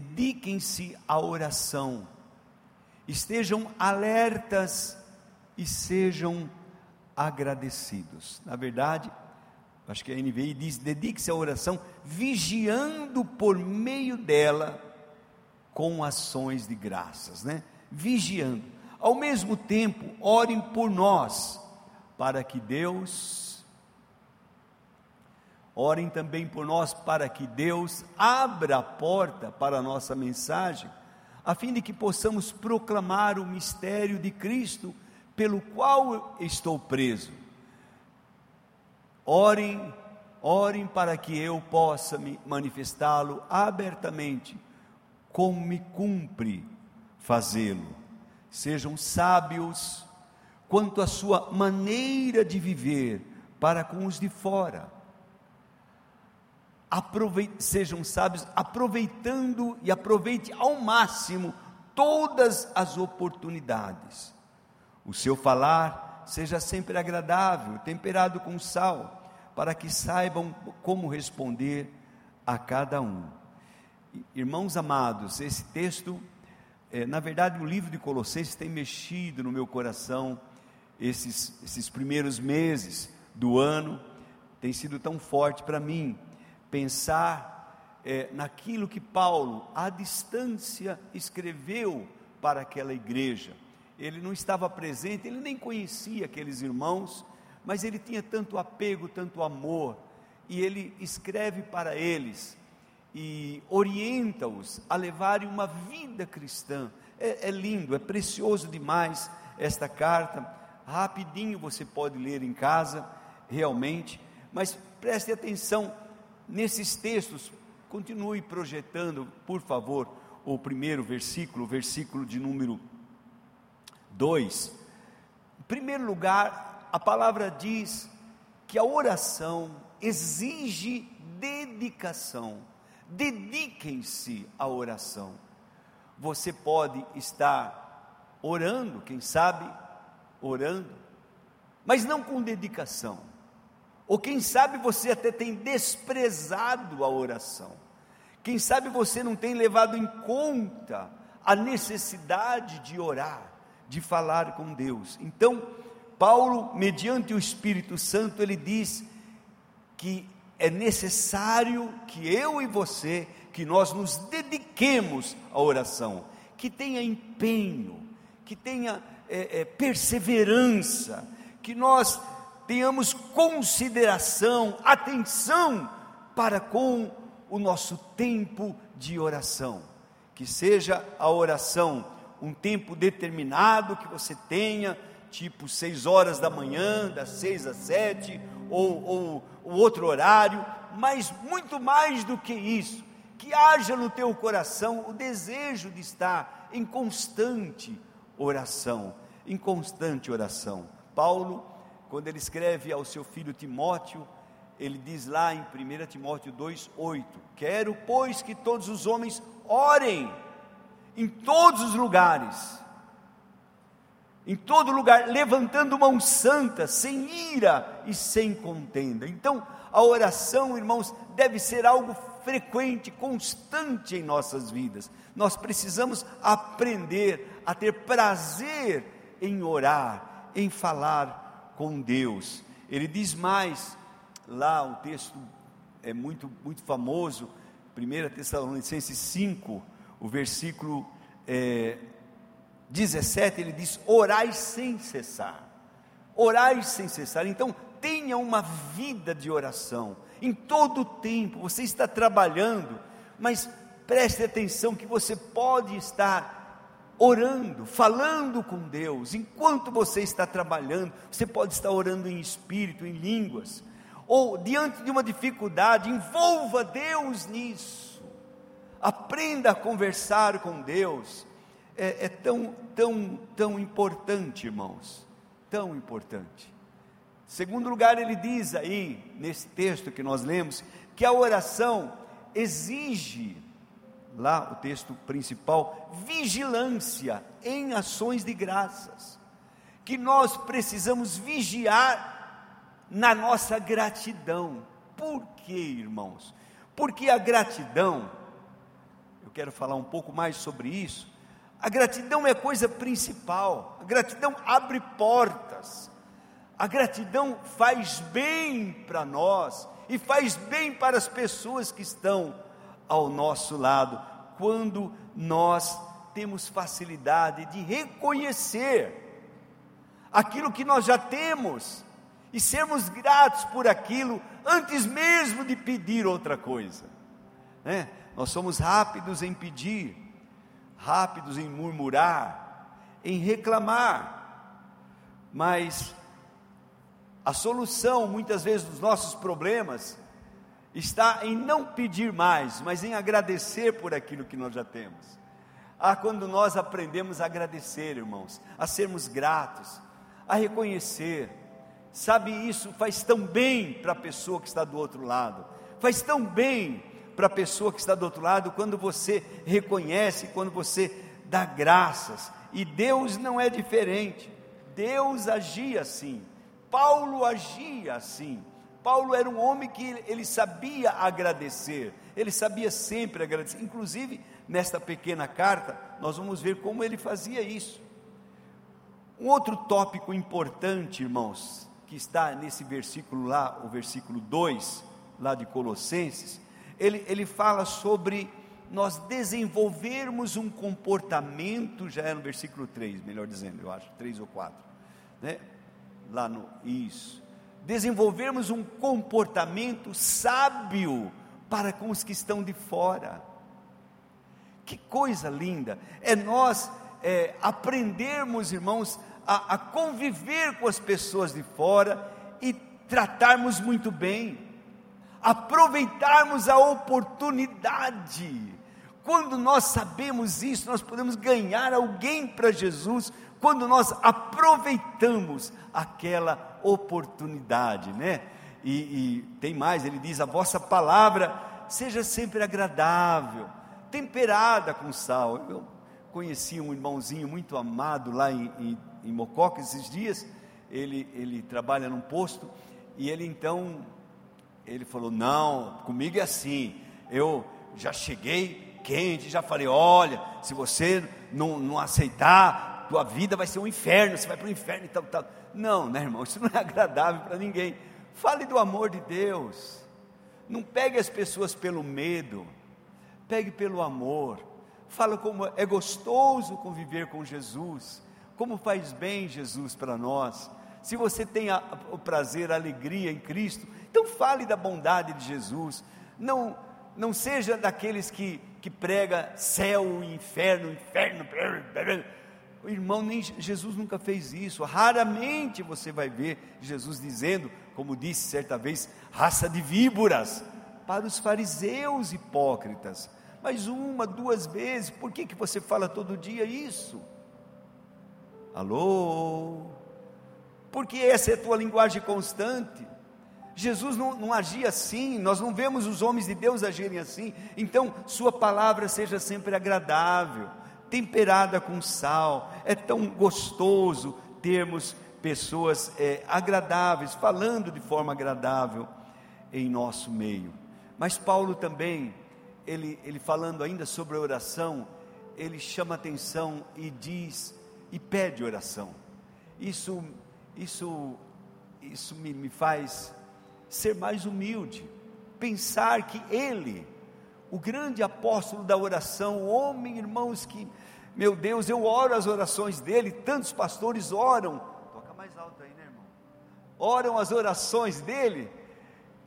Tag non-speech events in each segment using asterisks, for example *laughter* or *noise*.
dediquem-se à oração, estejam alertas e sejam agradecidos. Na verdade, acho que a NVI diz: dedique-se à oração, vigiando por meio dela com ações de graças, né? Vigiando. Ao mesmo tempo, orem por nós, para que Deus orem também por nós para que Deus abra a porta para a nossa mensagem, a fim de que possamos proclamar o mistério de Cristo pelo qual estou preso. Orem, orem para que eu possa me manifestá-lo abertamente, como me cumpre fazê-lo. Sejam sábios quanto à sua maneira de viver para com os de fora. Sejam sábios, aproveitando e aproveite ao máximo todas as oportunidades o seu falar seja sempre agradável, temperado com sal, para que saibam como responder a cada um. Irmãos amados, esse texto, é, na verdade, o livro de Colossenses tem mexido no meu coração esses, esses primeiros meses do ano, tem sido tão forte para mim pensar é, naquilo que Paulo, à distância, escreveu para aquela igreja ele não estava presente, ele nem conhecia aqueles irmãos, mas ele tinha tanto apego, tanto amor, e ele escreve para eles e orienta-os a levarem uma vida cristã. É, é lindo, é precioso demais esta carta. Rapidinho você pode ler em casa, realmente, mas preste atenção nesses textos, continue projetando, por favor, o primeiro versículo, o versículo de número 2. Em primeiro lugar, a palavra diz que a oração exige dedicação. Dediquem-se à oração. Você pode estar orando, quem sabe, orando, mas não com dedicação. Ou quem sabe você até tem desprezado a oração. Quem sabe você não tem levado em conta a necessidade de orar de falar com Deus. Então, Paulo, mediante o Espírito Santo, ele diz que é necessário que eu e você, que nós nos dediquemos à oração, que tenha empenho, que tenha é, é, perseverança, que nós tenhamos consideração, atenção para com o nosso tempo de oração, que seja a oração um tempo determinado que você tenha, tipo seis horas da manhã, das seis às sete, ou, ou, ou outro horário, mas muito mais do que isso, que haja no teu coração o desejo de estar em constante oração, em constante oração. Paulo, quando ele escreve ao seu filho Timóteo, ele diz lá em 1 Timóteo 2,8: Quero, pois, que todos os homens orem em todos os lugares, em todo lugar, levantando mão santa, sem ira e sem contenda. Então, a oração, irmãos, deve ser algo frequente, constante em nossas vidas. Nós precisamos aprender a ter prazer em orar, em falar com Deus. Ele diz mais, lá o texto é muito, muito famoso, 1 Tessalonicenses 5, o versículo é, 17, ele diz: orai sem cessar. Orai sem cessar. Então, tenha uma vida de oração. Em todo o tempo, você está trabalhando, mas preste atenção que você pode estar orando, falando com Deus. Enquanto você está trabalhando, você pode estar orando em espírito, em línguas. Ou diante de uma dificuldade, envolva Deus nisso aprenda a conversar com Deus. É, é, tão, tão, tão importante, irmãos, tão importante. Segundo lugar, ele diz aí, nesse texto que nós lemos, que a oração exige, lá o texto principal, vigilância em ações de graças, que nós precisamos vigiar na nossa gratidão. Por quê, irmãos? Porque a gratidão, eu quero falar um pouco mais sobre isso. A gratidão é coisa principal, a gratidão abre portas, a gratidão faz bem para nós e faz bem para as pessoas que estão ao nosso lado, quando nós temos facilidade de reconhecer aquilo que nós já temos e sermos gratos por aquilo antes mesmo de pedir outra coisa. Né? Nós somos rápidos em pedir, rápidos em murmurar, em reclamar, mas a solução muitas vezes dos nossos problemas está em não pedir mais, mas em agradecer por aquilo que nós já temos. Ah, quando nós aprendemos a agradecer, irmãos, a sermos gratos, a reconhecer, sabe, isso faz tão bem para a pessoa que está do outro lado, faz tão bem para a pessoa que está do outro lado quando você reconhece, quando você dá graças, e Deus não é diferente, Deus agia assim, Paulo agia assim. Paulo era um homem que ele sabia agradecer, ele sabia sempre agradecer. Inclusive, nesta pequena carta, nós vamos ver como ele fazia isso. Um outro tópico importante, irmãos, que está nesse versículo lá, o versículo 2, lá de Colossenses, ele, ele fala sobre nós desenvolvermos um comportamento, já é no versículo 3, melhor dizendo, eu acho, 3 ou 4, né? Lá no, isso, desenvolvermos um comportamento sábio para com os que estão de fora. Que coisa linda! É nós é, aprendermos, irmãos, a, a conviver com as pessoas de fora e tratarmos muito bem, aproveitarmos a oportunidade. Quando nós sabemos isso, nós podemos ganhar alguém para Jesus quando nós aproveitamos aquela oportunidade, né? E, e, tem mais, ele diz: a vossa palavra seja sempre agradável, temperada com sal. Eu conheci um irmãozinho muito amado lá em, em, em Mococa esses dias, ele, ele trabalha num posto, e ele então, ele falou, não, comigo é assim, eu já cheguei quente, já falei, olha, se você não, não aceitar, tua vida vai ser um inferno, você vai para o inferno e tal, tal. Não, né irmão, isso não é agradável para ninguém. Fale do amor de Deus, não pegue as pessoas pelo medo, pegue pelo amor fala como é gostoso conviver com Jesus, como faz bem Jesus para nós. Se você tem a, o prazer, a alegria em Cristo, então fale da bondade de Jesus. Não, não seja daqueles que, que prega céu inferno, inferno. O irmão, nem Jesus nunca fez isso. Raramente você vai ver Jesus dizendo, como disse certa vez, raça de víboras, para os fariseus hipócritas mas uma, duas vezes, por que, que você fala todo dia isso? Alô? Porque essa é a tua linguagem constante. Jesus não, não, agia assim, nós não vemos os homens de Deus agirem assim. Então, Sua palavra seja sempre agradável, temperada com sal. É tão gostoso termos pessoas é, agradáveis, falando de forma agradável em nosso meio. Mas Paulo também ele, ele falando ainda sobre a oração, ele chama atenção e diz e pede oração. Isso, isso, isso me, me faz ser mais humilde, pensar que ele, o grande apóstolo da oração, homem, irmãos, que, meu Deus, eu oro as orações dele, tantos pastores oram, toca mais alto aí, né, irmão? Oram as orações dele,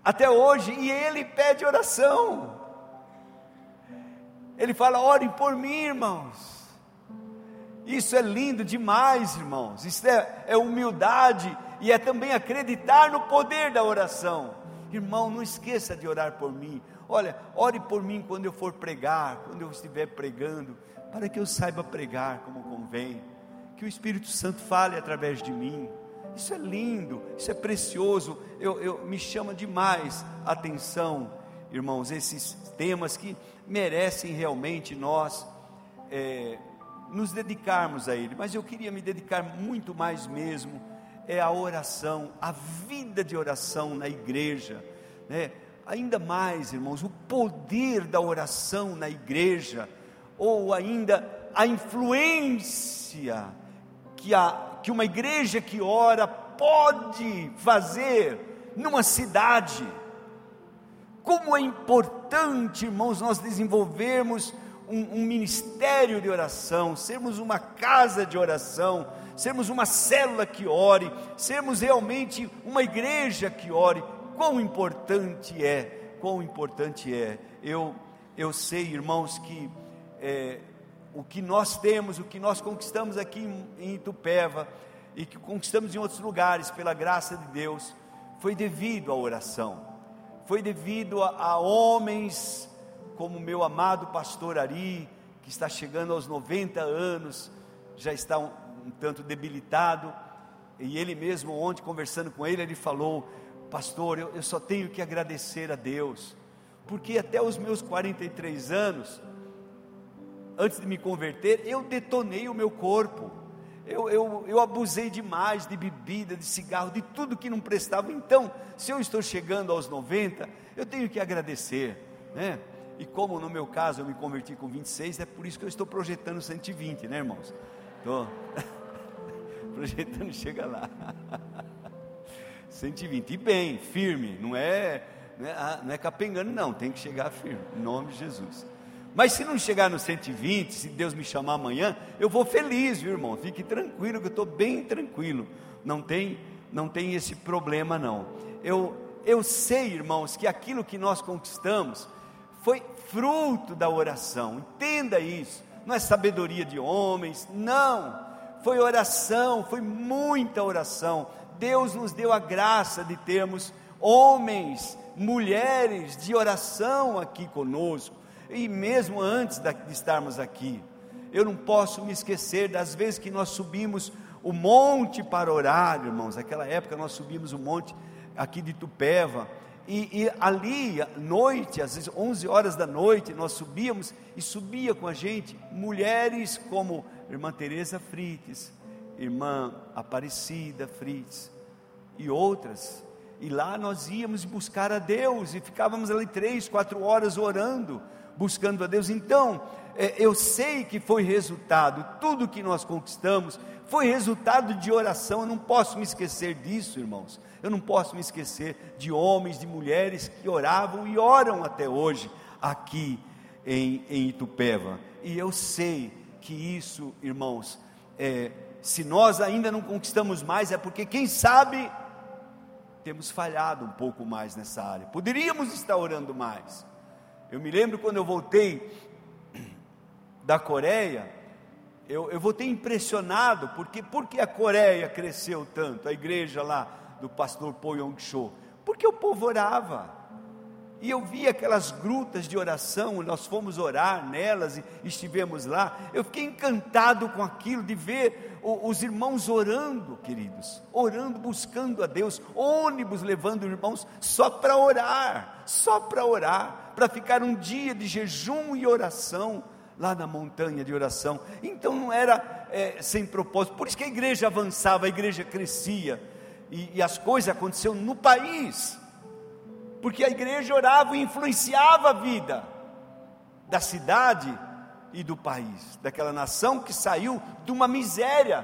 até hoje, e ele pede oração. Ele fala: orem por mim, irmãos. Isso é lindo demais, irmãos. Isso é, é humildade e é também acreditar no poder da oração. Irmão, não esqueça de orar por mim. Olha, ore por mim quando eu for pregar, quando eu estiver pregando, para que eu saiba pregar como convém. Que o Espírito Santo fale através de mim. Isso é lindo, isso é precioso. Eu, eu me chama demais a atenção, irmãos, esses temas que merecem realmente nós é, nos dedicarmos a Ele, mas eu queria me dedicar muito mais mesmo é a oração, a vida de oração na igreja, né? Ainda mais, irmãos, o poder da oração na igreja, ou ainda a influência que, a, que uma igreja que ora pode fazer numa cidade. Como é importante, irmãos, nós desenvolvermos um, um, ministério de oração, sermos uma casa de oração, sermos uma célula que ore, sermos realmente uma igreja que ore. Quão importante é, quão importante é. Eu, eu sei, irmãos, que é, o que nós temos, o que nós conquistamos aqui em Itupeva e que conquistamos em outros lugares pela graça de Deus, foi devido à oração, foi devido a, a homens como meu amado pastor Ari, que está chegando aos 90 anos, já está um, um tanto debilitado, e ele mesmo, ontem conversando com ele, ele falou: Pastor, eu, eu só tenho que agradecer a Deus, porque até os meus 43 anos, antes de me converter, eu detonei o meu corpo. Eu, eu, eu abusei demais de bebida, de cigarro, de tudo que não prestava. Então, se eu estou chegando aos 90, eu tenho que agradecer, né? E como no meu caso eu me converti com 26, é por isso que eu estou projetando 120, né, irmãos? Estou *laughs* projetando, chega lá. *laughs* 120, e bem, firme, não é, não é, ah, não é capengando, não, tem que chegar firme, em nome de Jesus. Mas se não chegar no 120, se Deus me chamar amanhã, eu vou feliz, viu, irmão? Fique tranquilo, que eu estou bem tranquilo. Não tem, não tem esse problema, não. Eu, eu sei, irmãos, que aquilo que nós conquistamos foi fruto da oração. Entenda isso. Não é sabedoria de homens, não. Foi oração, foi muita oração. Deus nos deu a graça de termos homens, mulheres de oração aqui conosco e mesmo antes de estarmos aqui. Eu não posso me esquecer das vezes que nós subimos o monte para orar, irmãos. Naquela época nós subimos o monte aqui de Tupéva. E, e, ali, noite, às vezes 11 horas da noite, nós subíamos e subia com a gente mulheres como irmã Teresa Frites, irmã Aparecida Frites e outras. E lá nós íamos buscar a Deus e ficávamos ali três, quatro horas orando buscando a Deus. Então, é, eu sei que foi resultado, tudo que nós conquistamos foi resultado de oração. Eu não posso me esquecer disso, irmãos. Eu não posso me esquecer de homens, de mulheres que oravam e oram até hoje aqui em, em Itupeva. E eu sei que isso, irmãos, é, se nós ainda não conquistamos mais, é porque, quem sabe, temos falhado um pouco mais nessa área. Poderíamos estar orando mais. Eu me lembro quando eu voltei da Coreia, eu, eu voltei impressionado, porque porque a Coreia cresceu tanto, a igreja lá do pastor Po Yong Cho? Porque o povo orava. E eu vi aquelas grutas de oração, nós fomos orar nelas e estivemos lá. Eu fiquei encantado com aquilo, de ver os irmãos orando, queridos, orando, buscando a Deus, ônibus levando irmãos só para orar, só para orar, para ficar um dia de jejum e oração lá na montanha de oração. Então não era é, sem propósito, por isso que a igreja avançava, a igreja crescia e, e as coisas aconteciam no país porque a igreja orava e influenciava a vida da cidade e do país, daquela nação que saiu de uma miséria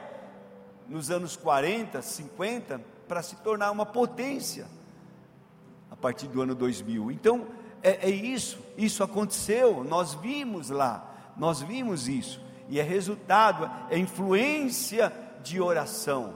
nos anos 40, 50, para se tornar uma potência a partir do ano 2000. Então, é, é isso, isso aconteceu, nós vimos lá, nós vimos isso, e é resultado, é influência de oração.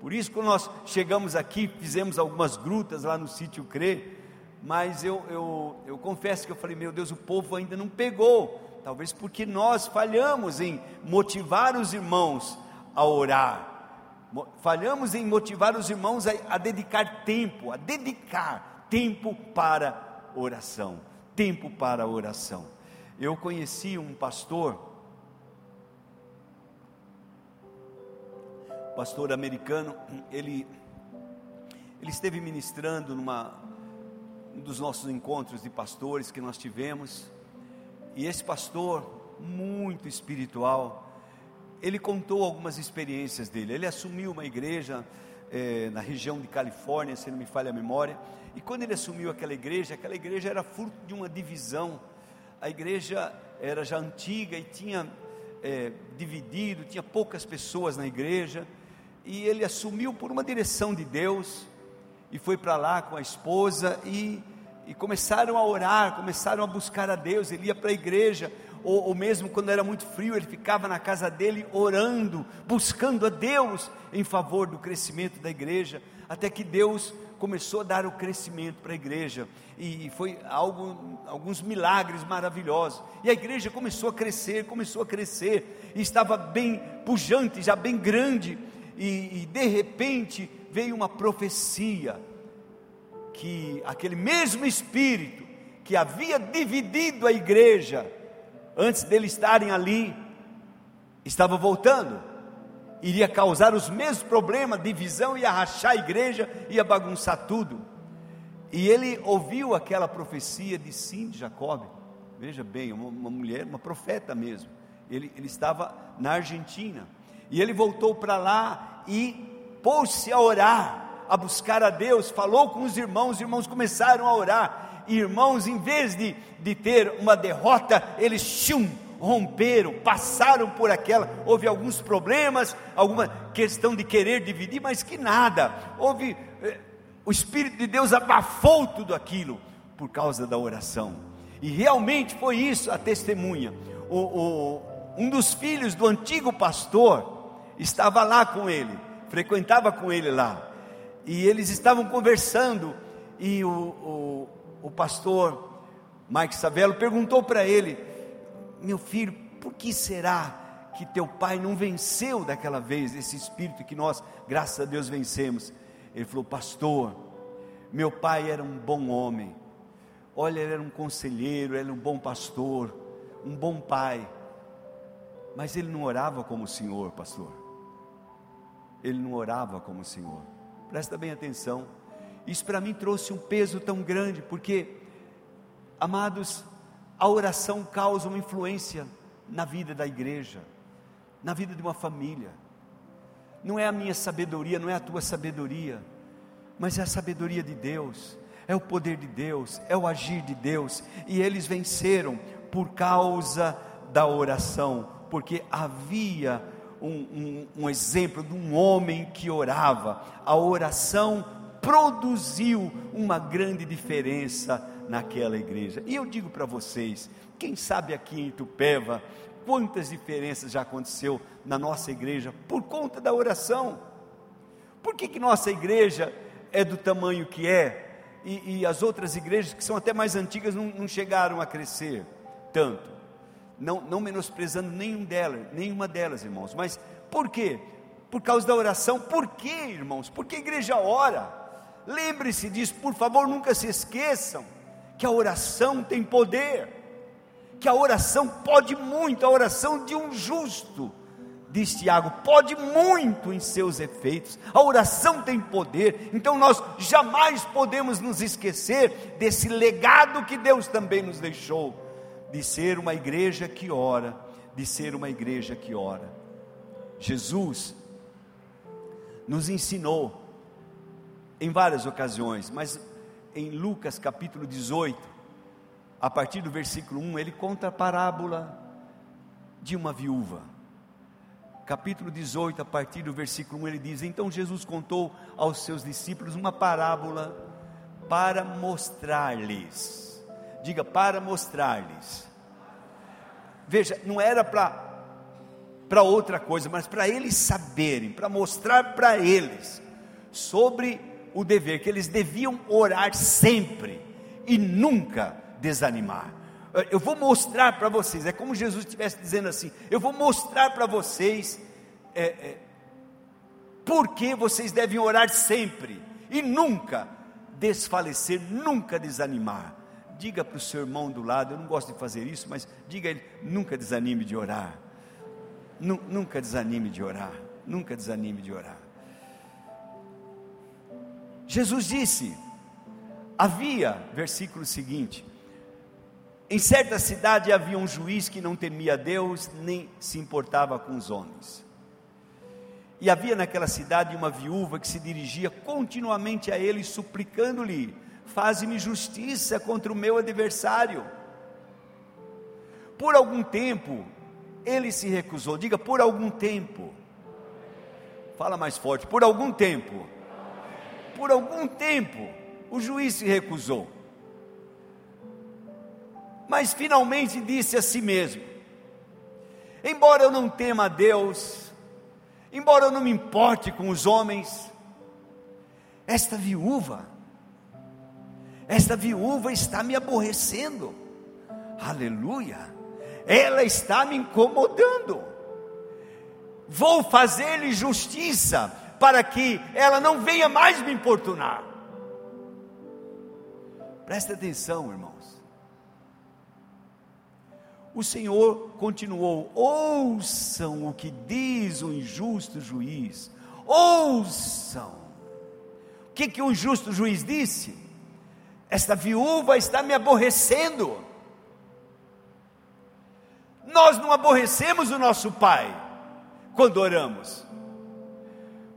Por isso, quando nós chegamos aqui, fizemos algumas grutas lá no sítio CRE, mas eu, eu, eu confesso que eu falei, meu Deus, o povo ainda não pegou, talvez porque nós falhamos em motivar os irmãos a orar, falhamos em motivar os irmãos a, a dedicar tempo, a dedicar tempo para oração, tempo para oração. Eu conheci um pastor, pastor americano, ele, ele esteve ministrando numa, um dos nossos encontros de pastores que nós tivemos, e esse pastor, muito espiritual, ele contou algumas experiências dele. Ele assumiu uma igreja é, na região de Califórnia, se não me falha a memória. E quando ele assumiu aquela igreja, aquela igreja era fruto de uma divisão. A igreja era já antiga e tinha é, dividido, tinha poucas pessoas na igreja. E ele assumiu por uma direção de Deus e foi para lá com a esposa e, e começaram a orar, começaram a buscar a Deus. Ele ia para a igreja, ou, ou mesmo quando era muito frio, ele ficava na casa dele orando, buscando a Deus em favor do crescimento da igreja, até que Deus começou a dar o crescimento para a igreja, e foi algo, alguns milagres maravilhosos, e a igreja começou a crescer, começou a crescer, e estava bem pujante, já bem grande, e, e de repente veio uma profecia, que aquele mesmo Espírito que havia dividido a igreja, antes deles estarem ali, estava voltando, iria causar os mesmos problemas, divisão, ia rachar a igreja, ia bagunçar tudo. E ele ouviu aquela profecia de sim de Jacob, veja bem, uma, uma mulher, uma profeta mesmo. Ele, ele estava na Argentina, e ele voltou para lá e pôs-se a orar, a buscar a Deus, falou com os irmãos, os irmãos começaram a orar, irmãos, em vez de, de ter uma derrota, eles chum, romperam, passaram por aquela. Houve alguns problemas, alguma questão de querer dividir, mas que nada. Houve. Eh, o Espírito de Deus abafou tudo aquilo por causa da oração. E realmente foi isso a testemunha. O, o, um dos filhos do antigo pastor estava lá com ele, frequentava com ele lá. E eles estavam conversando, e o, o, o pastor Mike Savello perguntou para ele: Meu filho, por que será que teu pai não venceu daquela vez esse espírito que nós, graças a Deus, vencemos? Ele falou: Pastor, meu pai era um bom homem. Olha, ele era um conselheiro, ele era um bom pastor, um bom pai. Mas ele não orava como o Senhor, pastor. Ele não orava como o Senhor. Presta bem atenção. Isso para mim trouxe um peso tão grande, porque, amados, a oração causa uma influência na vida da igreja, na vida de uma família. Não é a minha sabedoria, não é a tua sabedoria, mas é a sabedoria de Deus, é o poder de Deus, é o agir de Deus, e eles venceram por causa da oração, porque havia um, um, um exemplo de um homem que orava, a oração produziu uma grande diferença naquela igreja. E eu digo para vocês, quem sabe aqui em Tupéva, quantas diferenças já aconteceu na nossa igreja por conta da oração. Por que, que nossa igreja é do tamanho que é e, e as outras igrejas que são até mais antigas não, não chegaram a crescer tanto? Não, não menosprezando nenhum delas, nenhuma delas, irmãos, mas por quê? Por causa da oração. Por quê, irmãos? Porque a igreja ora. Lembre-se disso, por favor, nunca se esqueçam que a oração tem poder, que a oração pode muito, a oração de um justo, diz Tiago, pode muito em seus efeitos. A oração tem poder, então nós jamais podemos nos esquecer desse legado que Deus também nos deixou, de ser uma igreja que ora, de ser uma igreja que ora. Jesus nos ensinou em várias ocasiões, mas em Lucas capítulo 18, a partir do versículo 1, ele conta a parábola de uma viúva. Capítulo 18, a partir do versículo 1, ele diz: Então Jesus contou aos seus discípulos uma parábola para mostrar-lhes. Diga, para mostrar-lhes. Veja, não era para outra coisa, mas para eles saberem, para mostrar para eles sobre o dever, que eles deviam orar sempre e nunca desanimar. Eu vou mostrar para vocês, é como Jesus estivesse dizendo assim: eu vou mostrar para vocês é, é, por que vocês devem orar sempre e nunca desfalecer, nunca desanimar. Diga para o seu irmão do lado, eu não gosto de fazer isso, mas diga a ele: nunca desanime de orar. Nunca desanime de orar. Nunca desanime de orar. Jesus disse: havia, versículo seguinte, em certa cidade havia um juiz que não temia Deus nem se importava com os homens. E havia naquela cidade uma viúva que se dirigia continuamente a ele, suplicando-lhe: Faze-me justiça contra o meu adversário. Por algum tempo, ele se recusou. Diga, por algum tempo. Fala mais forte, por algum tempo. Por algum tempo, o juiz se recusou. Mas finalmente disse a si mesmo: Embora eu não tema a Deus, embora eu não me importe com os homens, esta viúva, esta viúva está me aborrecendo. Aleluia! Ela está me incomodando. Vou fazer-lhe justiça para que ela não venha mais me importunar. Presta atenção, irmãos. O Senhor continuou: ouçam o que diz o injusto juiz, ouçam. O que, que o injusto juiz disse? Esta viúva está me aborrecendo. Nós não aborrecemos o nosso pai quando oramos.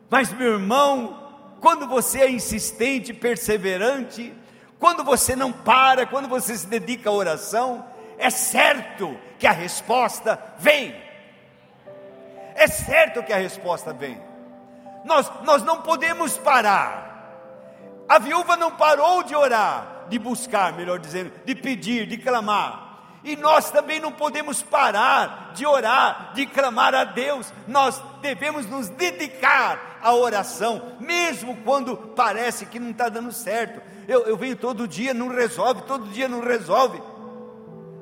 Mas, meu irmão, quando você é insistente, perseverante, quando você não para, quando você se dedica à oração, é certo que a resposta vem. É certo que a resposta vem. Nós, nós não podemos parar. A viúva não parou de orar, de buscar, melhor dizendo, de pedir, de clamar. E nós também não podemos parar de orar, de clamar a Deus. Nós devemos nos dedicar à oração, mesmo quando parece que não está dando certo. Eu, eu venho todo dia, não resolve, todo dia não resolve.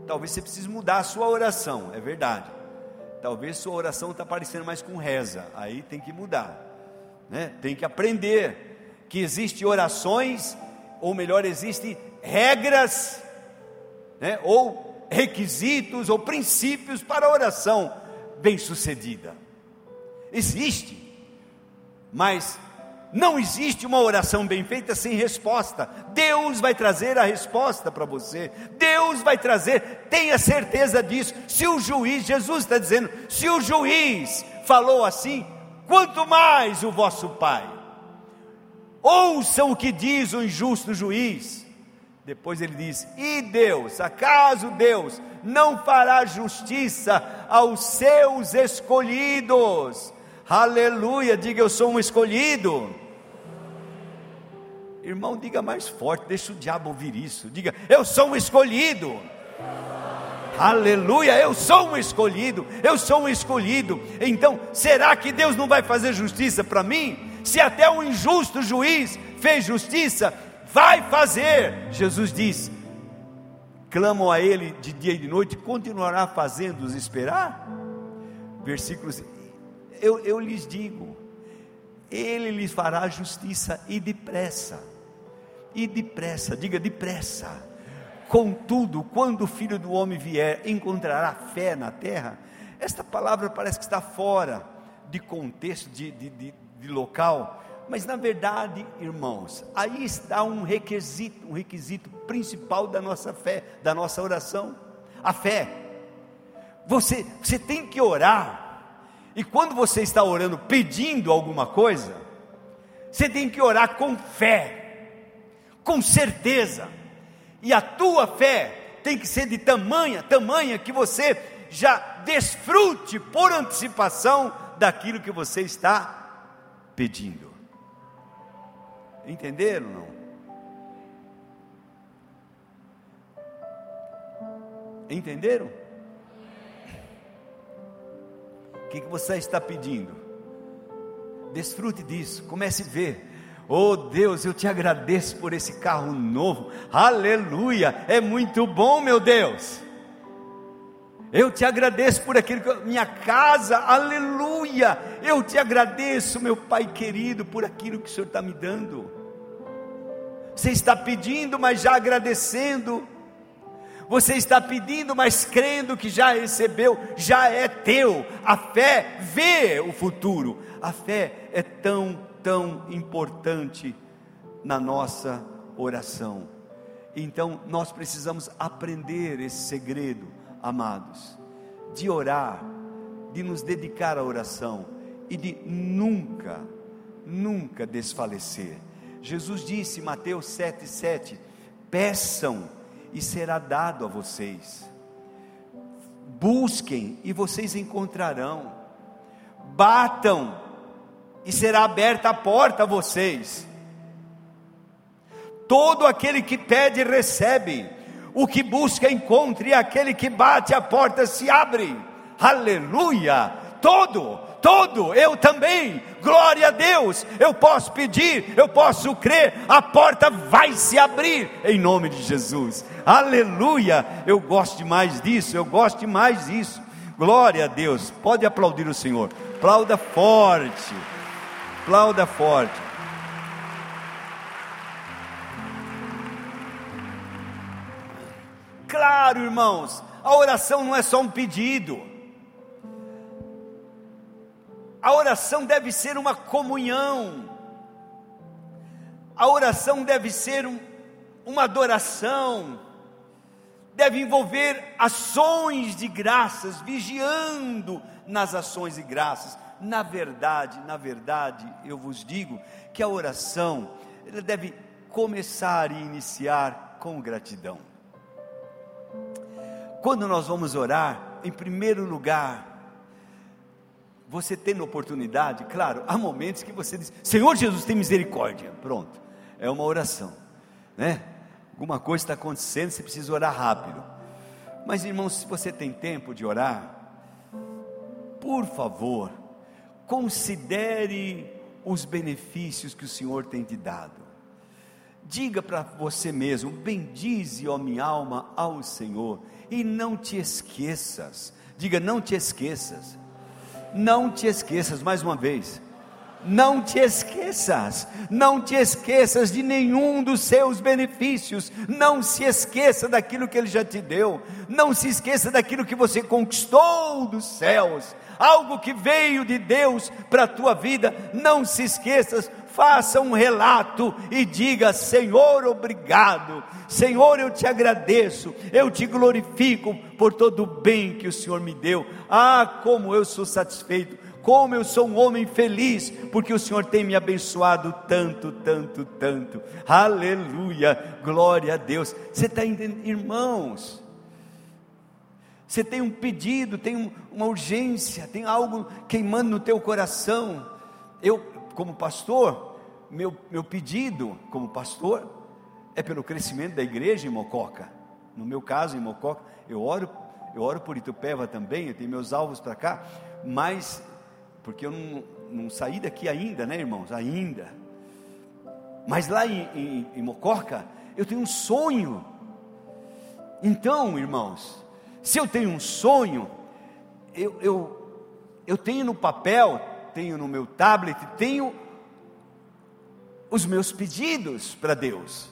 Talvez você precise mudar a sua oração, é verdade. Talvez sua oração está parecendo mais com reza, aí tem que mudar, né? Tem que aprender que existem orações, ou melhor, existem regras, né? Ou requisitos ou princípios para a oração bem-sucedida. Existe, mas não existe uma oração bem feita sem resposta. Deus vai trazer a resposta para você. Deus vai trazer, tenha certeza disso. Se o juiz, Jesus está dizendo, se o juiz falou assim, quanto mais o vosso Pai. Ouçam o que diz o injusto juiz. Depois ele diz: E Deus, acaso Deus não fará justiça aos seus escolhidos? Aleluia, diga eu sou um escolhido. Irmão, diga mais forte, deixa o diabo ouvir isso. Diga, eu sou um escolhido. Aleluia, eu sou um escolhido, eu sou um escolhido. Então, será que Deus não vai fazer justiça para mim? Se até um injusto juiz fez justiça, vai fazer. Jesus diz: clamam a Ele de dia e de noite, continuará fazendo-os esperar? Versículos, eu, eu lhes digo, Ele lhes fará justiça e depressa, e depressa, diga depressa. Contudo, quando o filho do homem vier, encontrará fé na terra? Esta palavra parece que está fora de contexto, de, de, de, de local, mas na verdade, irmãos, aí está um requisito, um requisito principal da nossa fé, da nossa oração, a fé. Você, você tem que orar. E quando você está orando pedindo alguma coisa, você tem que orar com fé, com certeza. E a tua fé tem que ser de tamanha, tamanha que você já desfrute por antecipação daquilo que você está pedindo. Entenderam não? Entenderam? O que, que você está pedindo? Desfrute disso, comece a ver. Oh Deus, eu te agradeço por esse carro novo. Aleluia! É muito bom, meu Deus. Eu te agradeço por aquilo que minha casa, aleluia. Eu te agradeço, meu Pai querido, por aquilo que o Senhor está me dando. Você está pedindo, mas já agradecendo. Você está pedindo, mas crendo que já recebeu, já é teu. A fé vê o futuro. A fé é tão, tão importante na nossa oração. Então, nós precisamos aprender esse segredo, amados, de orar, de nos dedicar à oração e de nunca, nunca desfalecer. Jesus disse, Mateus 7,7: Peçam e será dado a vocês, busquem e vocês encontrarão, batam e será aberta a porta a vocês. Todo aquele que pede, recebe, o que busca, encontra, e aquele que bate, a porta se abre. Aleluia! Todo, todo, eu também, glória a Deus, eu posso pedir, eu posso crer, a porta vai se abrir, em nome de Jesus, aleluia, eu gosto demais disso, eu gosto demais disso, glória a Deus, pode aplaudir o Senhor, aplauda forte, aplauda forte. Claro, irmãos, a oração não é só um pedido, a oração deve ser uma comunhão, a oração deve ser um, uma adoração, deve envolver ações de graças, vigiando nas ações de graças. Na verdade, na verdade, eu vos digo que a oração ela deve começar e iniciar com gratidão. Quando nós vamos orar, em primeiro lugar, você tendo oportunidade, claro, há momentos que você diz: Senhor Jesus, tem misericórdia. Pronto, é uma oração, né? Alguma coisa está acontecendo, você precisa orar rápido. Mas irmãos, se você tem tempo de orar, por favor, considere os benefícios que o Senhor tem te dado. Diga para você mesmo: bendize, ó minha alma, ao Senhor, e não te esqueças. Diga, não te esqueças não te esqueças, mais uma vez, não te esqueças, não te esqueças de nenhum dos seus benefícios, não se esqueça daquilo que Ele já te deu, não se esqueça daquilo que você conquistou dos céus, algo que veio de Deus para a tua vida, não se esqueças, faça um relato e diga: Senhor, obrigado, Senhor, eu te agradeço, eu te glorifico por todo o bem que o Senhor me deu. Ah, como eu sou satisfeito, como eu sou um homem feliz, porque o Senhor tem me abençoado tanto, tanto, tanto. Aleluia, glória a Deus. Você está entendendo, irmãos? Você tem um pedido, tem uma urgência, tem algo queimando no teu coração. Eu, como pastor, meu, meu pedido como pastor é pelo crescimento da igreja em Mococa. No meu caso, em Mococa, eu oro, eu oro por Itupeva também, eu tenho meus alvos para cá, mas, porque eu não, não saí daqui ainda, né, irmãos? Ainda. Mas lá em, em, em Mococa, eu tenho um sonho. Então, irmãos, se eu tenho um sonho, eu, eu, eu tenho no papel, tenho no meu tablet, tenho os meus pedidos para Deus.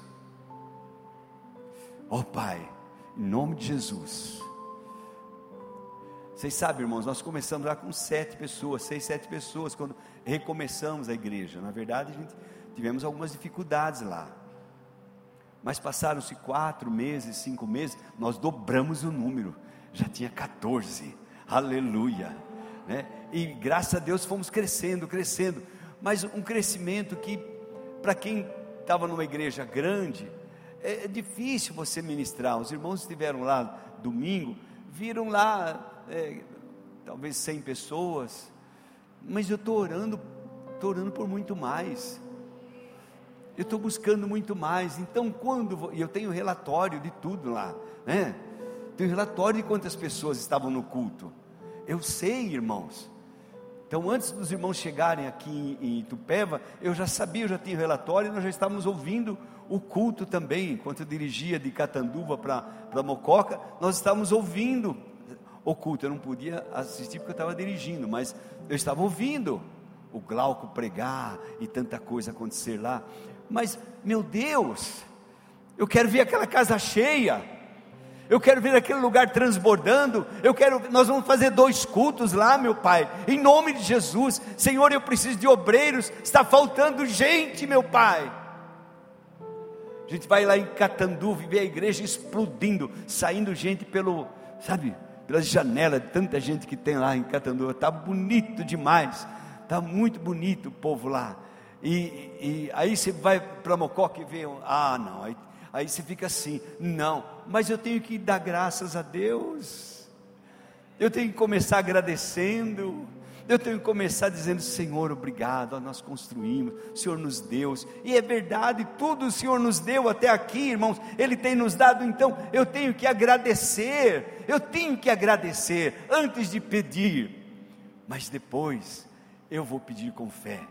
Ó oh, Pai, em nome de Jesus. Vocês sabem, irmãos, nós começamos lá com sete pessoas, seis, sete pessoas, quando recomeçamos a igreja. Na verdade, a gente tivemos algumas dificuldades lá. Mas passaram-se quatro meses, cinco meses, nós dobramos o número. Já tinha 14. Aleluia. Né? E graças a Deus fomos crescendo, crescendo. Mas um crescimento que para quem estava numa igreja grande, é, é, difícil você ministrar. Os irmãos estiveram lá domingo, viram lá é, talvez 100 pessoas, mas eu estou orando, estou orando por muito mais. Eu estou buscando muito mais. Então, quando e eu tenho relatório de tudo lá, né? Tenho relatório de quantas pessoas estavam no culto. Eu sei, irmãos. Então, antes dos irmãos chegarem aqui em Itupeva, eu já sabia, eu já tinha relatório, nós já estávamos ouvindo o culto também. Enquanto eu dirigia de Catanduva para Mococa, nós estávamos ouvindo o culto. Eu não podia assistir porque eu estava dirigindo, mas eu estava ouvindo o Glauco pregar e tanta coisa acontecer lá. Mas, meu Deus, eu quero ver aquela casa cheia eu quero ver aquele lugar transbordando. Eu quero, nós vamos fazer dois cultos lá, meu Pai. Em nome de Jesus, Senhor, eu preciso de obreiros. Está faltando gente, meu Pai. A gente vai lá em Catanduva e vê a igreja explodindo, saindo gente pelo, sabe, pelas janelas, tanta gente que tem lá em Catanduva. Está bonito demais. tá muito bonito o povo lá. E, e aí você vai para Mococa e vê, ah, não, aí, aí você fica assim, não, mas eu tenho que dar graças a Deus, eu tenho que começar agradecendo, eu tenho que começar dizendo: Senhor, obrigado, nós construímos, o Senhor nos deu, e é verdade, tudo o Senhor nos deu até aqui, irmãos, Ele tem nos dado, então eu tenho que agradecer, eu tenho que agradecer antes de pedir, mas depois eu vou pedir com fé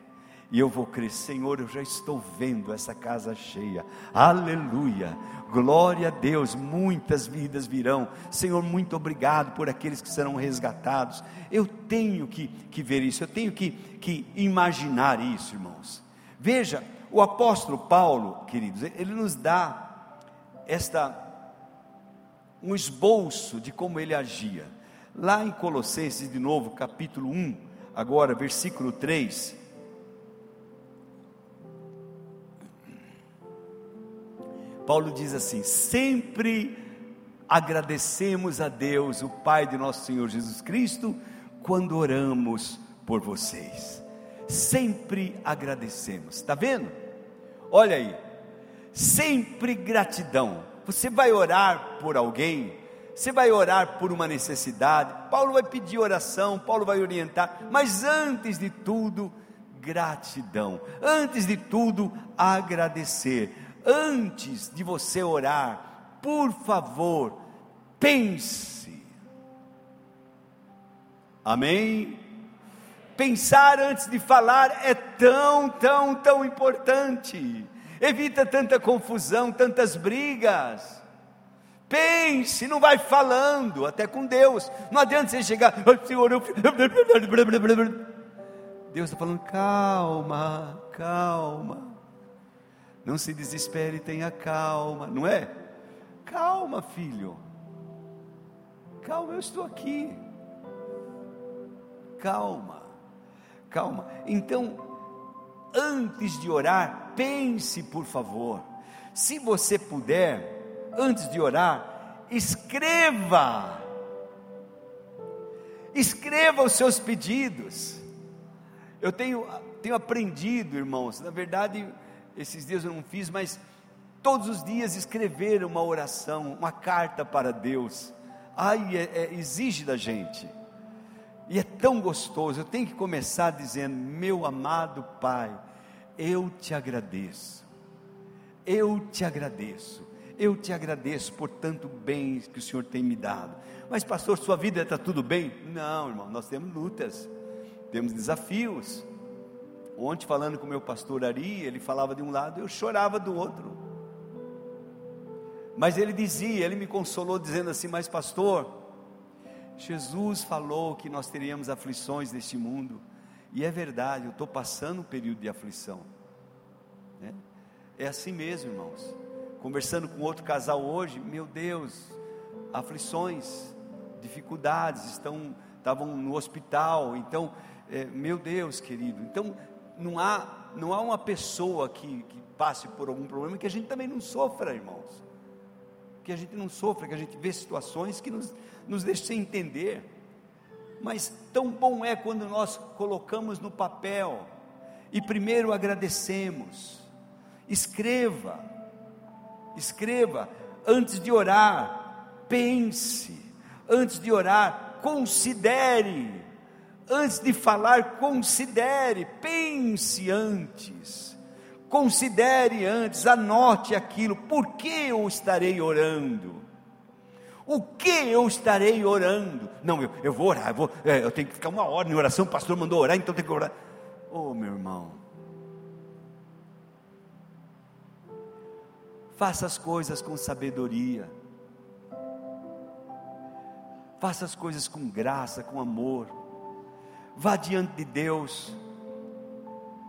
e eu vou crer, Senhor, eu já estou vendo essa casa cheia, aleluia, glória a Deus, muitas vidas virão, Senhor, muito obrigado por aqueles que serão resgatados, eu tenho que, que ver isso, eu tenho que, que imaginar isso, irmãos. Veja, o apóstolo Paulo, queridos, ele nos dá esta um esboço de como ele agia. Lá em Colossenses, de novo, capítulo 1, agora, versículo 3, Paulo diz assim: sempre agradecemos a Deus, o Pai de nosso Senhor Jesus Cristo, quando oramos por vocês. Sempre agradecemos, está vendo? Olha aí, sempre gratidão. Você vai orar por alguém, você vai orar por uma necessidade, Paulo vai pedir oração, Paulo vai orientar, mas antes de tudo, gratidão. Antes de tudo, agradecer antes de você orar, por favor, pense. Amém? Pensar antes de falar é tão, tão, tão importante. Evita tanta confusão, tantas brigas. Pense, não vai falando, até com Deus. Não adianta você chegar, oh, Senhor, eu. Deus está falando, calma, calma. Não se desespere, tenha calma, não é? Calma, filho. Calma, eu estou aqui. Calma, calma. Então, antes de orar, pense, por favor. Se você puder, antes de orar, escreva. Escreva os seus pedidos. Eu tenho, tenho aprendido, irmãos, na verdade, esses dias eu não fiz, mas todos os dias escrever uma oração, uma carta para Deus. Ai, é, é, exige da gente. E é tão gostoso. Eu tenho que começar dizendo: Meu amado Pai, eu te agradeço. Eu te agradeço. Eu te agradeço por tanto bem que o Senhor tem me dado. Mas, pastor, sua vida está tudo bem? Não, irmão, nós temos lutas, temos desafios. Ontem, falando com o meu pastor Ari, ele falava de um lado, eu chorava do outro. Mas ele dizia, ele me consolou dizendo assim: Mas, pastor, Jesus falou que nós teríamos aflições neste mundo, e é verdade, eu estou passando um período de aflição. É, é assim mesmo, irmãos. Conversando com outro casal hoje, meu Deus, aflições, dificuldades, estão, estavam no hospital, então, é, meu Deus, querido, então não há, não há uma pessoa que, que passe por algum problema que a gente também não sofra, irmãos. Que a gente não sofra, que a gente vê situações que nos, nos deixam sem entender. Mas tão bom é quando nós colocamos no papel e primeiro agradecemos. Escreva, escreva, antes de orar, pense, antes de orar, considere Antes de falar, considere, pense antes. Considere antes, anote aquilo. Por que eu estarei orando? O que eu estarei orando? Não, eu, eu vou orar, eu, vou, é, eu tenho que ficar uma hora em oração, o pastor mandou orar, então tem que orar. Oh, meu irmão. Faça as coisas com sabedoria. Faça as coisas com graça, com amor. Vá diante de Deus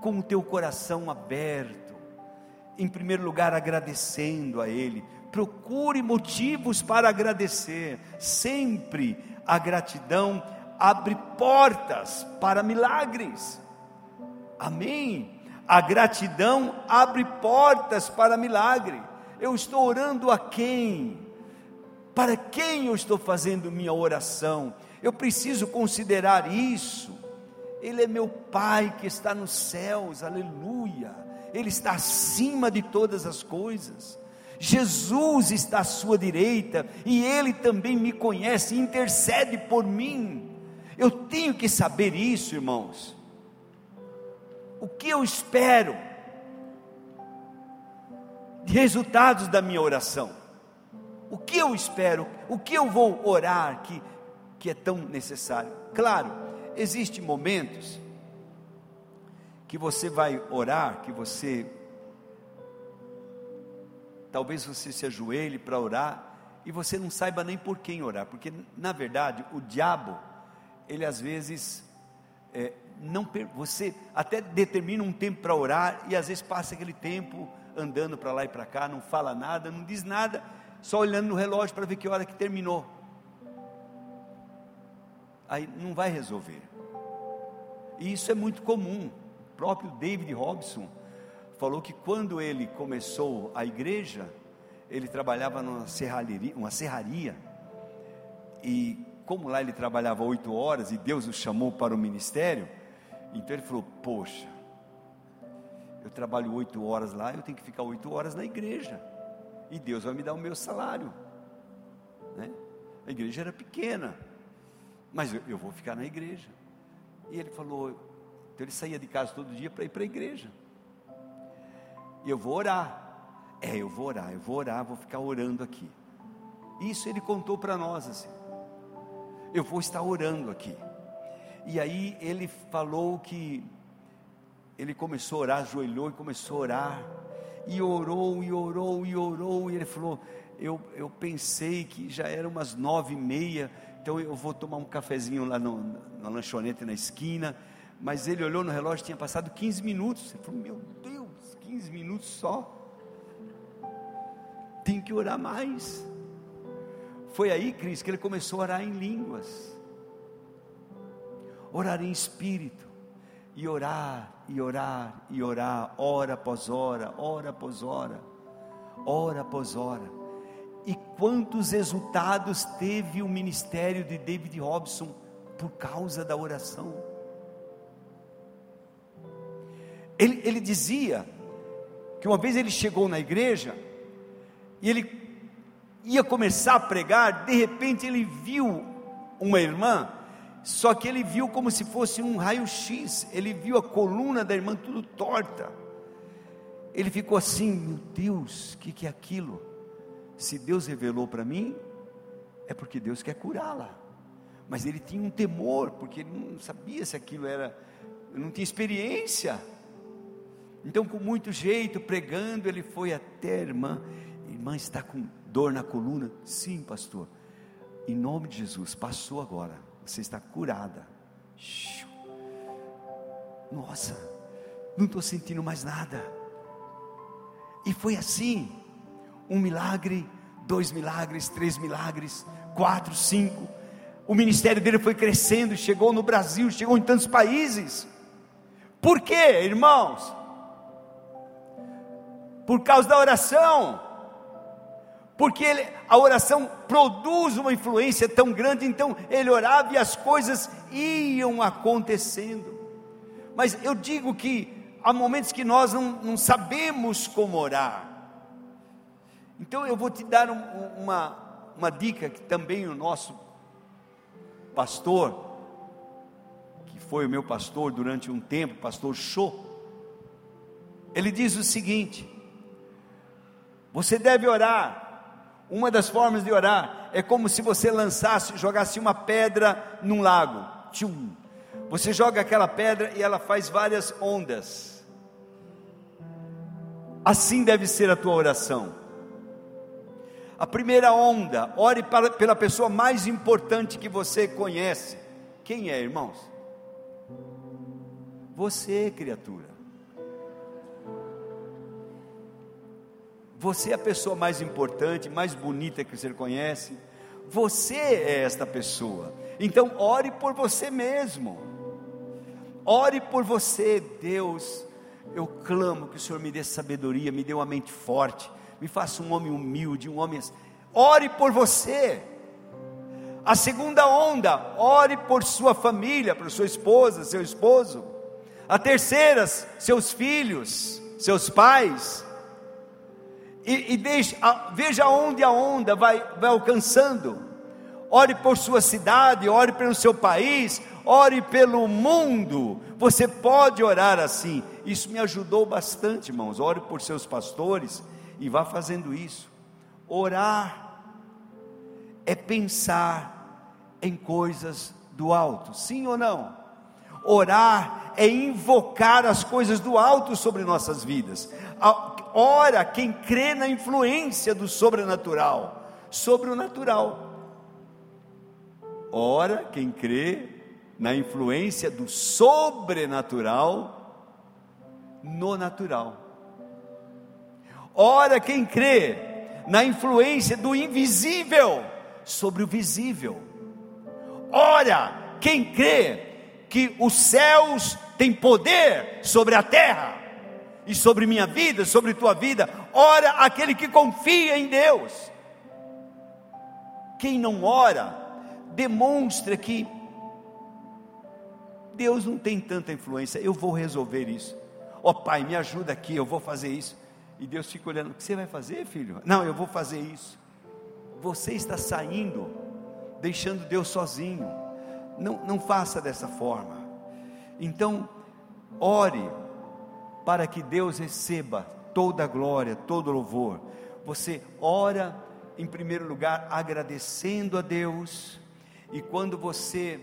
com o teu coração aberto, em primeiro lugar agradecendo a Ele. Procure motivos para agradecer. Sempre a gratidão abre portas para milagres. Amém. A gratidão abre portas para milagre. Eu estou orando a quem? Para quem eu estou fazendo minha oração? Eu preciso considerar isso. Ele é meu Pai que está nos céus, aleluia. Ele está acima de todas as coisas. Jesus está à sua direita e Ele também me conhece, intercede por mim. Eu tenho que saber isso, irmãos. O que eu espero de resultados da minha oração? O que eu espero? O que eu vou orar que, que é tão necessário? Claro, existem momentos que você vai orar, que você talvez você se ajoelhe para orar e você não saiba nem por quem orar, porque na verdade o diabo, ele às vezes é, não você até determina um tempo para orar e às vezes passa aquele tempo andando para lá e para cá, não fala nada, não diz nada, só olhando no relógio para ver que hora que terminou. Aí não vai resolver. E isso é muito comum. O próprio David Robson falou que quando ele começou a igreja, ele trabalhava numa serraria, uma serraria, e como lá ele trabalhava oito horas e Deus o chamou para o ministério, então ele falou: Poxa, eu trabalho oito horas lá, eu tenho que ficar oito horas na igreja, e Deus vai me dar o meu salário. Né? A igreja era pequena, mas eu, eu vou ficar na igreja. E ele falou: então ele saía de casa todo dia para ir para a igreja eu vou orar. É, eu vou orar, eu vou orar, vou ficar orando aqui. Isso ele contou para nós assim. Eu vou estar orando aqui. E aí ele falou que ele começou a orar, ajoelhou e começou a orar. E orou, e orou, e orou. E ele falou: Eu, eu pensei que já era umas nove e meia, então eu vou tomar um cafezinho lá no, na lanchonete na esquina. Mas ele olhou no relógio, tinha passado 15 minutos. Ele falou: Meu Deus 15 minutos só. Tem que orar mais. Foi aí, Cris, que ele começou a orar em línguas, orar em espírito, e orar, e orar, e orar, hora após hora, hora após hora, hora após hora. E quantos resultados teve o ministério de David Robson por causa da oração? Ele, ele dizia que uma vez ele chegou na igreja e ele ia começar a pregar, de repente ele viu uma irmã, só que ele viu como se fosse um raio-x, ele viu a coluna da irmã tudo torta. Ele ficou assim: meu Deus, o que, que é aquilo? Se Deus revelou para mim, é porque Deus quer curá-la. Mas ele tinha um temor, porque ele não sabia se aquilo era, não tinha experiência. Então, com muito jeito, pregando, ele foi até a irmã. Irmã está com dor na coluna? Sim, pastor. Em nome de Jesus, passou agora. Você está curada. Nossa, não estou sentindo mais nada. E foi assim: um milagre, dois milagres, três milagres, quatro, cinco. O ministério dele foi crescendo, chegou no Brasil, chegou em tantos países. Por quê, irmãos? por causa da oração, porque ele, a oração produz uma influência tão grande, então ele orava e as coisas iam acontecendo. Mas eu digo que há momentos que nós não, não sabemos como orar. Então eu vou te dar um, uma, uma dica que também o nosso pastor, que foi o meu pastor durante um tempo, pastor Show, ele diz o seguinte: você deve orar. Uma das formas de orar é como se você lançasse, jogasse uma pedra num lago. Tchum. Você joga aquela pedra e ela faz várias ondas. Assim deve ser a tua oração. A primeira onda, ore para, pela pessoa mais importante que você conhece. Quem é, irmãos? Você, criatura. Você é a pessoa mais importante, mais bonita que você conhece. Você é esta pessoa. Então, ore por você mesmo. Ore por você, Deus. Eu clamo que o Senhor me dê sabedoria, me dê uma mente forte, me faça um homem humilde, um homem. Ore por você. A segunda onda, ore por sua família, por sua esposa, seu esposo. A terceira, seus filhos, seus pais. E, e deixe, veja onde a onda vai, vai alcançando. Ore por sua cidade, ore pelo seu país, ore pelo mundo. Você pode orar assim. Isso me ajudou bastante, irmãos. Ore por seus pastores e vá fazendo isso. Orar é pensar em coisas do alto, sim ou não? Orar é invocar as coisas do alto sobre nossas vidas. Ora quem crê na influência do sobrenatural sobre o natural. Ora quem crê na influência do sobrenatural no natural. Ora quem crê na influência do invisível sobre o visível. Ora, quem crê que os céus têm poder sobre a terra e sobre minha vida, sobre tua vida, ora aquele que confia em Deus. Quem não ora, demonstra que Deus não tem tanta influência, eu vou resolver isso. Ó oh, pai, me ajuda aqui, eu vou fazer isso. E Deus fica olhando, o que você vai fazer, filho? Não, eu vou fazer isso. Você está saindo deixando Deus sozinho. Não, não faça dessa forma. Então, ore para que Deus receba toda a glória, todo o louvor. Você ora, em primeiro lugar, agradecendo a Deus, e quando você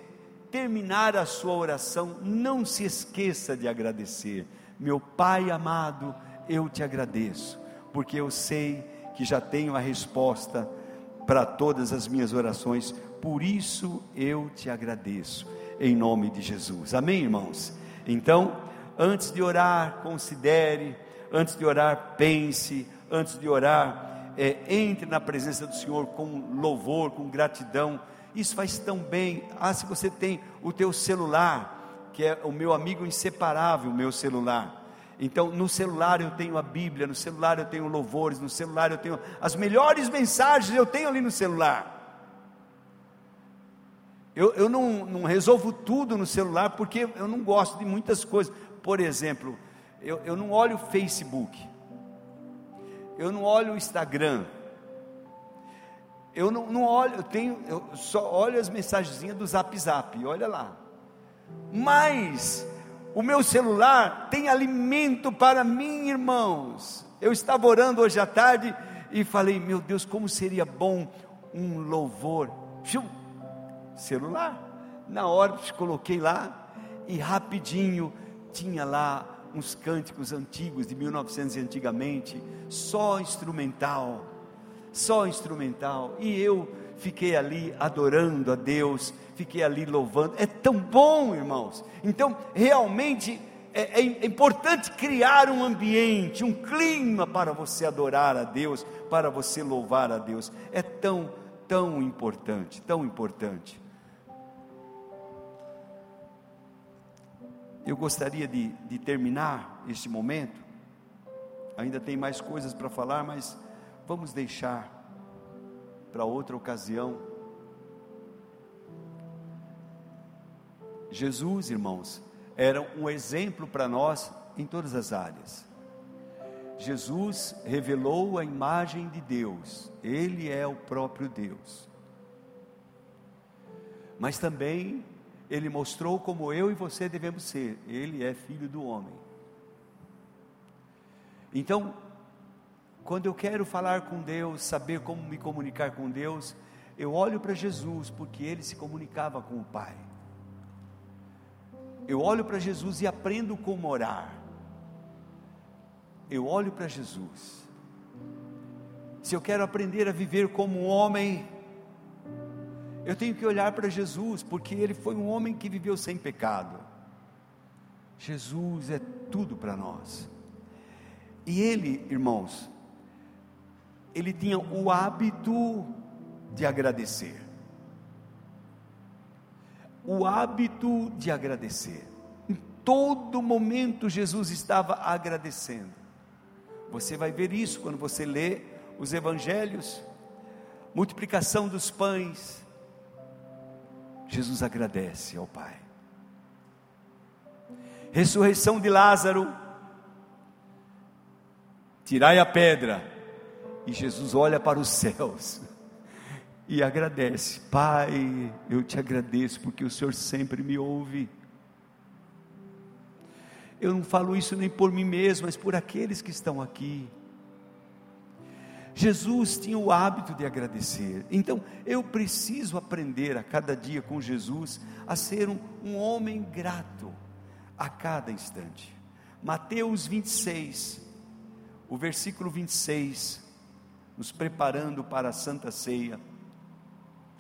terminar a sua oração, não se esqueça de agradecer. Meu Pai amado, eu te agradeço, porque eu sei que já tenho a resposta para todas as minhas orações, por isso eu te agradeço, em nome de Jesus. Amém, irmãos? Então, antes de orar, considere, antes de orar, pense, antes de orar, é, entre na presença do Senhor com louvor, com gratidão. Isso faz tão bem. Ah, se você tem o teu celular, que é o meu amigo inseparável, o meu celular. Então, no celular eu tenho a Bíblia, no celular eu tenho louvores, no celular eu tenho as melhores mensagens, eu tenho ali no celular. Eu, eu não, não resolvo tudo no celular porque eu não gosto de muitas coisas. Por exemplo, eu, eu não olho o Facebook, eu não olho o Instagram, eu não, não olho, eu tenho, eu só olho as mensagenzinhas do Zap Zap, olha lá. Mas o meu celular tem alimento para mim, irmãos. Eu estava orando hoje à tarde e falei: Meu Deus, como seria bom um louvor. Celular. Na hora coloquei lá e rapidinho tinha lá uns cânticos antigos de 1900 antigamente, só instrumental, só instrumental. E eu fiquei ali adorando a Deus, fiquei ali louvando. É tão bom, irmãos. Então, realmente é, é, importante criar um ambiente, um clima para você adorar a Deus, para você louvar a Deus. É tão, tão importante, tão importante. Eu gostaria de, de terminar este momento. Ainda tem mais coisas para falar, mas vamos deixar para outra ocasião. Jesus, irmãos, era um exemplo para nós em todas as áreas. Jesus revelou a imagem de Deus, Ele é o próprio Deus. Mas também Ele mostrou como eu e você devemos ser, Ele é filho do homem. Então, quando eu quero falar com Deus, saber como me comunicar com Deus, eu olho para Jesus, porque ele se comunicava com o Pai. Eu olho para Jesus e aprendo como orar. Eu olho para Jesus. Se eu quero aprender a viver como um homem, eu tenho que olhar para Jesus, porque ele foi um homem que viveu sem pecado. Jesus é tudo para nós. E ele, irmãos, ele tinha o hábito de agradecer. O hábito de agradecer. Em todo momento Jesus estava agradecendo. Você vai ver isso quando você lê os evangelhos, multiplicação dos pães, Jesus agradece ao Pai. Ressurreição de Lázaro, tirai a pedra, e Jesus olha para os céus e agradece: Pai, eu te agradeço porque o Senhor sempre me ouve. Eu não falo isso nem por mim mesmo, mas por aqueles que estão aqui. Jesus tinha o hábito de agradecer, então eu preciso aprender a cada dia com Jesus a ser um, um homem grato a cada instante. Mateus 26, o versículo 26, nos preparando para a Santa Ceia